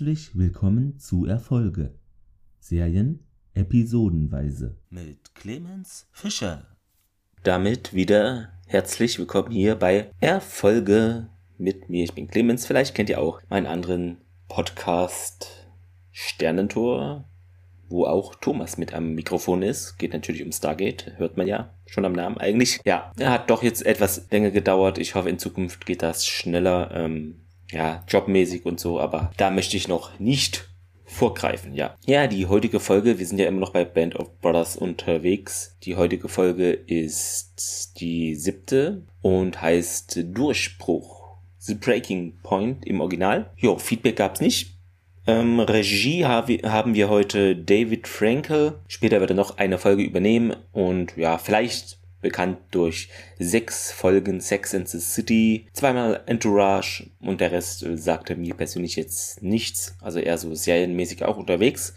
Herzlich willkommen zu Erfolge. Serien episodenweise. Mit Clemens Fischer. Damit wieder herzlich willkommen hier bei Erfolge mit mir. Ich bin Clemens. Vielleicht kennt ihr auch meinen anderen Podcast Sternentor, wo auch Thomas mit am Mikrofon ist. Geht natürlich um Stargate, hört man ja schon am Namen eigentlich. Ja, er hat doch jetzt etwas länger gedauert. Ich hoffe, in Zukunft geht das schneller. Ähm, ja, jobmäßig und so, aber da möchte ich noch nicht vorgreifen, ja. Ja, die heutige Folge, wir sind ja immer noch bei Band of Brothers unterwegs. Die heutige Folge ist die siebte und heißt Durchbruch. The Breaking Point im Original. Jo, Feedback gab's nicht. Ähm, Regie haben wir heute David Frankel. Später wird er noch eine Folge übernehmen und ja, vielleicht bekannt durch sechs Folgen Sex and the City, zweimal Entourage und der Rest sagte mir persönlich jetzt nichts, also eher so serienmäßig auch unterwegs.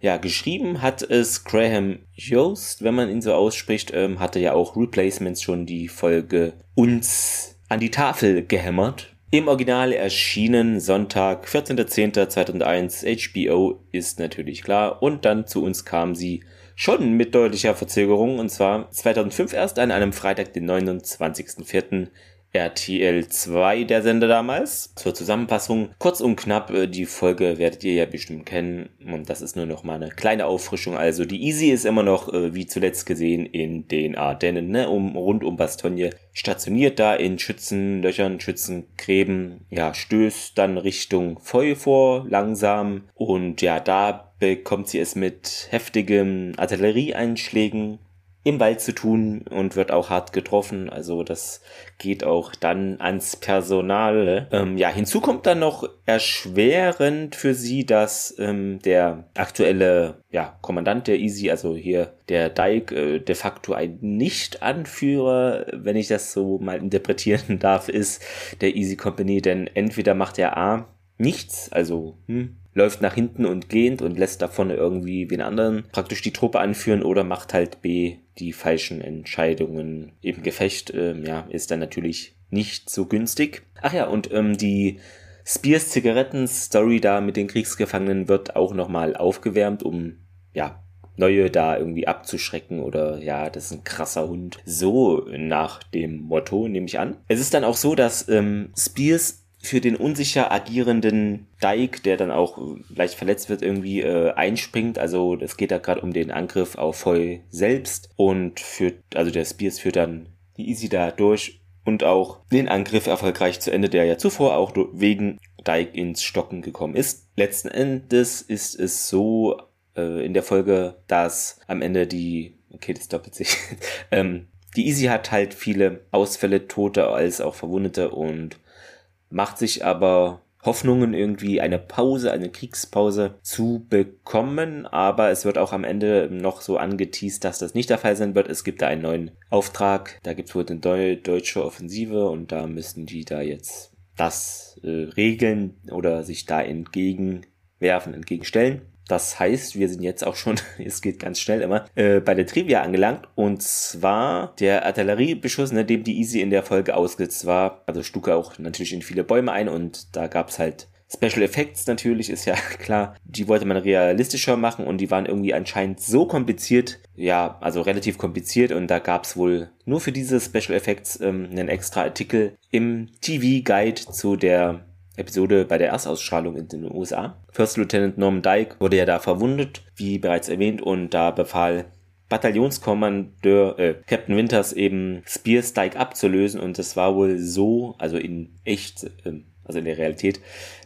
Ja, geschrieben hat es Graham Yost, wenn man ihn so ausspricht, ähm, hatte ja auch Replacements schon die Folge uns an die Tafel gehämmert. Im Original erschienen Sonntag, 14.10.2001, HBO ist natürlich klar. Und dann zu uns kam sie Schon mit deutlicher Verzögerung. Und zwar 2005 erst an einem Freitag, den 29.04. RTL 2, der Sender damals. Zur Zusammenfassung, kurz und knapp, äh, die Folge werdet ihr ja bestimmt kennen. Und das ist nur noch mal eine kleine Auffrischung. Also die Easy ist immer noch, äh, wie zuletzt gesehen, in den Ardennen, ne, um, rund um Bastogne, stationiert da in Schützenlöchern, Schützengräben, ja, stößt dann Richtung Feu vor, langsam. Und ja, da bekommt sie es mit heftigen Artillerieeinschlägen im Wald zu tun und wird auch hart getroffen. Also das geht auch dann ans Personal. Ähm, ja, hinzu kommt dann noch erschwerend für sie, dass ähm, der aktuelle ja, Kommandant der Easy, also hier der Dike, äh, de facto ein Nicht-Anführer, wenn ich das so mal interpretieren darf, ist der Easy Company. Denn entweder macht er A nichts, also hm, läuft nach hinten und gehend und lässt davon irgendwie wen anderen praktisch die Truppe anführen oder macht halt B die falschen Entscheidungen im Gefecht. Ähm, ja, ist dann natürlich nicht so günstig. Ach ja, und ähm, die Spears Zigaretten Story da mit den Kriegsgefangenen wird auch nochmal aufgewärmt, um ja neue da irgendwie abzuschrecken oder ja, das ist ein krasser Hund. So nach dem Motto nehme ich an. Es ist dann auch so, dass ähm, Spears für den unsicher agierenden Dike, der dann auch leicht verletzt wird, irgendwie äh, einspringt. Also es geht da gerade um den Angriff auf Foy selbst und führt, also der Spears führt dann die Easy da durch und auch den Angriff erfolgreich zu Ende, der ja zuvor auch wegen Dike ins Stocken gekommen ist. Letzten Endes ist es so äh, in der Folge, dass am Ende die, okay, das doppelt sich, ähm, die Easy hat halt viele Ausfälle, Tote als auch Verwundete und macht sich aber Hoffnungen irgendwie eine Pause, eine Kriegspause zu bekommen, aber es wird auch am Ende noch so angeteased, dass das nicht der Fall sein wird. Es gibt da einen neuen Auftrag, da gibt es wohl eine Deu deutsche Offensive und da müssen die da jetzt das äh, regeln oder sich da entgegenwerfen, entgegenstellen. Das heißt, wir sind jetzt auch schon, es geht ganz schnell immer, äh, bei der Trivia angelangt. Und zwar der Artilleriebeschuss, ne, dem die Easy in der Folge ausgesetzt war. Also er auch natürlich in viele Bäume ein und da gab's halt Special Effects natürlich, ist ja klar. Die wollte man realistischer machen und die waren irgendwie anscheinend so kompliziert. Ja, also relativ kompliziert und da gab's wohl nur für diese Special Effects ähm, einen extra Artikel im TV-Guide zu der Episode bei der Erstausstrahlung in den USA. First Lieutenant Norman Dyke wurde ja da verwundet, wie bereits erwähnt, und da befahl Bataillonskommandeur äh, Captain Winters eben Spears Dyke abzulösen und es war wohl so, also in echt, äh, also in der Realität,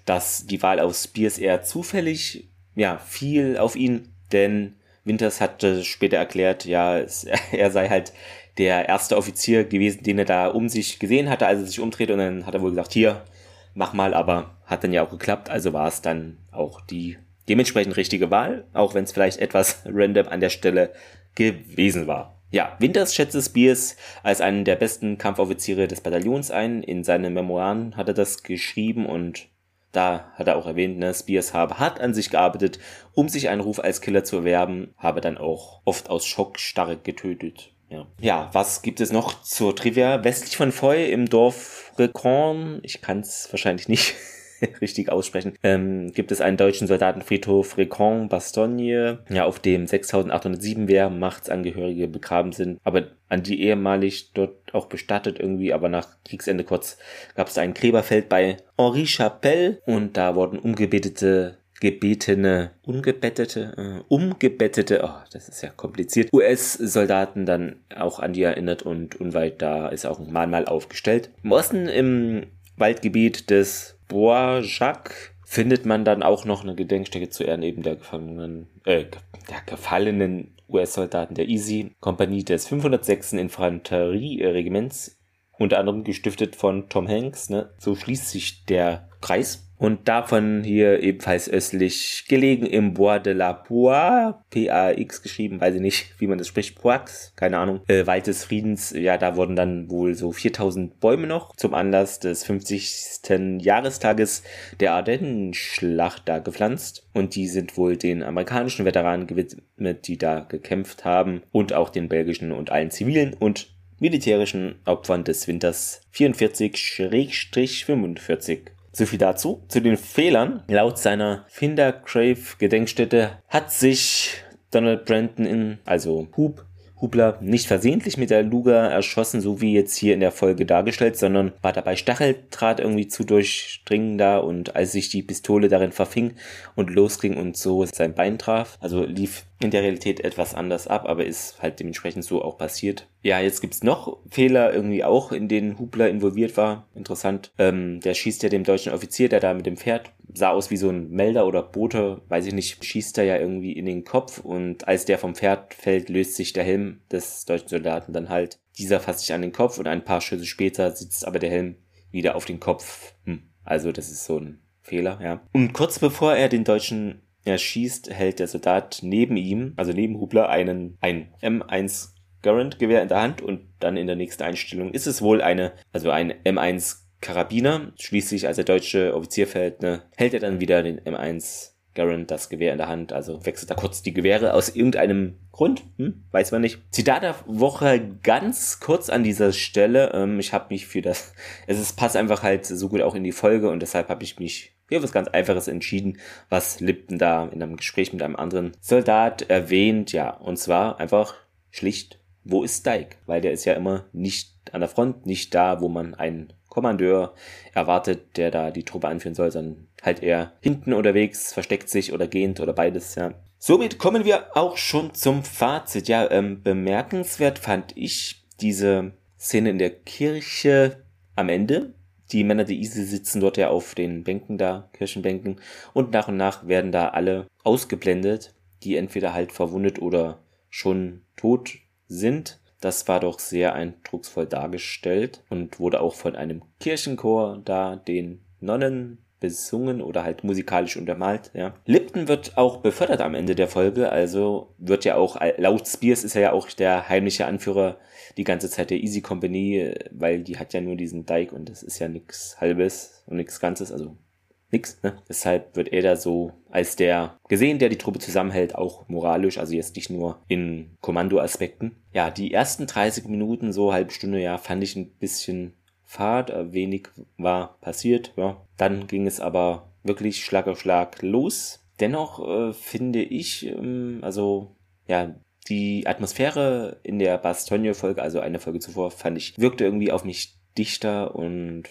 dass die Wahl auf Spears eher zufällig, ja, fiel auf ihn, denn Winters hatte später erklärt, ja, es, er sei halt der erste Offizier gewesen, den er da um sich gesehen hatte, als er sich umdrehte und dann hat er wohl gesagt, hier, mach mal, aber hat dann ja auch geklappt, also war es dann auch die dementsprechend richtige Wahl, auch wenn es vielleicht etwas random an der Stelle gewesen war. Ja, Winters schätzte Spears als einen der besten Kampfoffiziere des Bataillons ein. In seinen Memoiren hat er das geschrieben und da hat er auch erwähnt, ne, Spears habe hart an sich gearbeitet, um sich einen Ruf als Killer zu erwerben, habe dann auch oft aus Schockstarre getötet. Ja. ja, was gibt es noch zur Trivia? Westlich von Foy im Dorf Recorn, ich kann es wahrscheinlich nicht richtig aussprechen, ähm, gibt es einen deutschen Soldatenfriedhof Recon Bastogne, ja, auf dem 6807 Wehrmachtsangehörige begraben sind, aber an die ehemalig dort auch bestattet irgendwie, aber nach Kriegsende kurz gab es ein Gräberfeld bei Henri Chapelle und da wurden umgebetete gebetene, ungebettete, äh, umgebettete, oh, das ist ja kompliziert, US-Soldaten dann auch an die erinnert und unweit da ist auch ein Mahnmal aufgestellt. Im Osten im Waldgebiet des Bois Jacques findet man dann auch noch eine Gedenkstätte zu Ehren eben der Gefangenen, äh, der gefallenen US-Soldaten der Easy Kompanie des 506. Infanterieregiments, unter anderem gestiftet von Tom Hanks. Ne? So schließt sich der Kreis. Und davon hier ebenfalls östlich gelegen im Bois de la Bois, P-A-X geschrieben, weiß ich nicht, wie man das spricht, Poix, keine Ahnung, äh, Wald des Friedens, ja, da wurden dann wohl so 4000 Bäume noch zum Anlass des 50. Jahrestages der Ardennenschlacht da gepflanzt. Und die sind wohl den amerikanischen Veteranen gewidmet, die da gekämpft haben und auch den belgischen und allen zivilen und militärischen Opfern des Winters 44-45. So viel dazu. Zu den Fehlern. Laut seiner Findergrave Gedenkstätte hat sich Donald Brandon in, also Hub, Hubler nicht versehentlich mit der Luga erschossen, so wie jetzt hier in der Folge dargestellt, sondern war dabei Stacheldraht irgendwie zu durchdringen da und als sich die Pistole darin verfing und losging und so sein Bein traf, also lief in der Realität etwas anders ab, aber ist halt dementsprechend so auch passiert. Ja, jetzt gibt's noch Fehler irgendwie auch, in denen Hubler involviert war. Interessant. Ähm, der schießt ja dem deutschen Offizier, der da mit dem Pferd sah aus wie so ein Melder oder Bote, weiß ich nicht, schießt er ja irgendwie in den Kopf und als der vom Pferd fällt, löst sich der Helm des deutschen Soldaten dann halt. Dieser fasst sich an den Kopf und ein paar Schüsse später sitzt aber der Helm wieder auf den Kopf. Hm. Also das ist so ein Fehler, ja. Und kurz bevor er den deutschen er schießt, hält der Soldat neben ihm, also neben Hubler, einen, ein M1 Garand Gewehr in der Hand und dann in der nächsten Einstellung ist es wohl eine, also ein M1 Karabiner. Schließlich, als der deutsche Offizier fällt, ne, hält er dann wieder den M1 Garand das Gewehr in der Hand, also wechselt da kurz die Gewehre aus irgendeinem Grund, hm, weiß man nicht. Zitat der Woche ganz kurz an dieser Stelle. Ähm, ich habe mich für das, es ist, passt einfach halt so gut auch in die Folge und deshalb habe ich mich hier was ganz Einfaches entschieden, was Lipton da in einem Gespräch mit einem anderen Soldat erwähnt, ja, und zwar einfach schlicht, wo ist Dyke? Weil der ist ja immer nicht an der Front, nicht da, wo man einen Kommandeur erwartet, der da die Truppe anführen soll, sondern halt eher hinten unterwegs, versteckt sich oder gehend oder beides, ja. Somit kommen wir auch schon zum Fazit. Ja, ähm, bemerkenswert fand ich diese Szene in der Kirche am Ende, die Männer der ISIL sitzen dort ja auf den Bänken da, Kirchenbänken, und nach und nach werden da alle ausgeblendet, die entweder halt verwundet oder schon tot sind. Das war doch sehr eindrucksvoll dargestellt und wurde auch von einem Kirchenchor da den Nonnen besungen oder halt musikalisch untermalt, ja. Lipton wird auch befördert am Ende der Folge, also wird ja auch, laut Spears ist er ja auch der heimliche Anführer die ganze Zeit der Easy Company, weil die hat ja nur diesen Dike und das ist ja nichts Halbes und nichts Ganzes, also nix, ne? Deshalb wird er da so als der gesehen, der die Truppe zusammenhält, auch moralisch, also jetzt nicht nur in Kommandoaspekten. Ja, die ersten 30 Minuten, so halbe Stunde, ja, fand ich ein bisschen fad, äh, wenig war passiert, ja. Dann ging es aber wirklich Schlag auf Schlag los. Dennoch äh, finde ich, ähm, also ja, die Atmosphäre in der Bastogne-Folge, also eine Folge zuvor, fand ich, wirkte irgendwie auf mich dichter und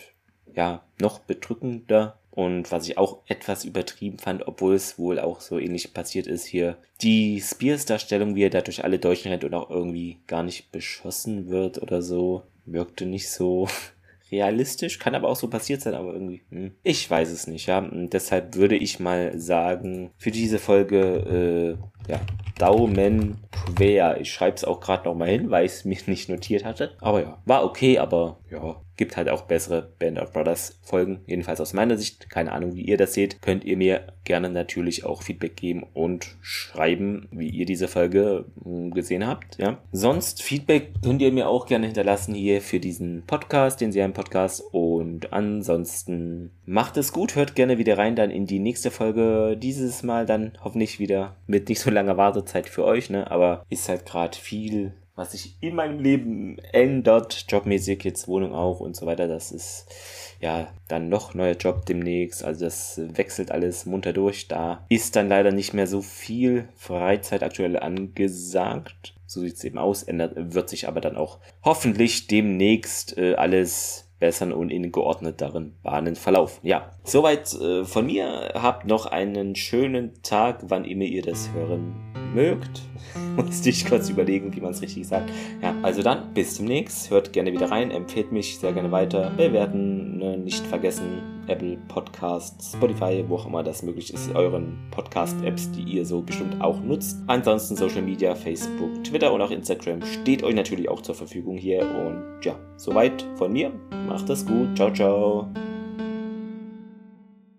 ja, noch bedrückender. Und was ich auch etwas übertrieben fand, obwohl es wohl auch so ähnlich passiert ist hier, die Spears-Darstellung, wie er da durch alle Deutschen rennt und auch irgendwie gar nicht beschossen wird oder so, wirkte nicht so realistisch, kann aber auch so passiert sein, aber irgendwie, hm, ich weiß es nicht, ja. Und deshalb würde ich mal sagen, für diese Folge, äh, ja, Daumen quer. Ich schreibe es auch gerade nochmal hin, weil ich es mir nicht notiert hatte. Aber ja, war okay, aber ja, gibt halt auch bessere Band of Brothers Folgen. Jedenfalls aus meiner Sicht. Keine Ahnung, wie ihr das seht. Könnt ihr mir gerne natürlich auch Feedback geben und schreiben, wie ihr diese Folge hm, gesehen habt. Ja. Sonst Feedback könnt ihr mir auch gerne hinterlassen hier für diesen Podcast, den Serien-Podcast. Und ansonsten macht es gut. Hört gerne wieder rein dann in die nächste Folge. Dieses Mal dann hoffentlich wieder mit nicht so langer Wartezeit für euch, ne? Aber ist halt gerade viel was sich in meinem Leben ändert, jobmäßig, jetzt Wohnung auch und so weiter. Das ist ja, dann noch neuer Job demnächst. Also das wechselt alles munter durch. Da ist dann leider nicht mehr so viel Freizeit aktuell angesagt. So sieht es eben aus. Ändert, wird sich aber dann auch hoffentlich demnächst äh, alles besseren und in geordneteren Bahnen verlaufen. Ja, soweit äh, von mir. Habt noch einen schönen Tag, wann immer ihr das hören mögt. Musste ich kurz überlegen, wie man es richtig sagt. Ja, also dann, bis demnächst. Hört gerne wieder rein, empfehlt mich sehr gerne weiter. Bewerten, ne, nicht vergessen. Apple Podcast, Spotify, wo auch immer das möglich ist, euren Podcast-Apps, die ihr so bestimmt auch nutzt. Ansonsten Social Media, Facebook, Twitter und auch Instagram steht euch natürlich auch zur Verfügung hier. Und ja, soweit von mir. Macht es gut. Ciao, ciao.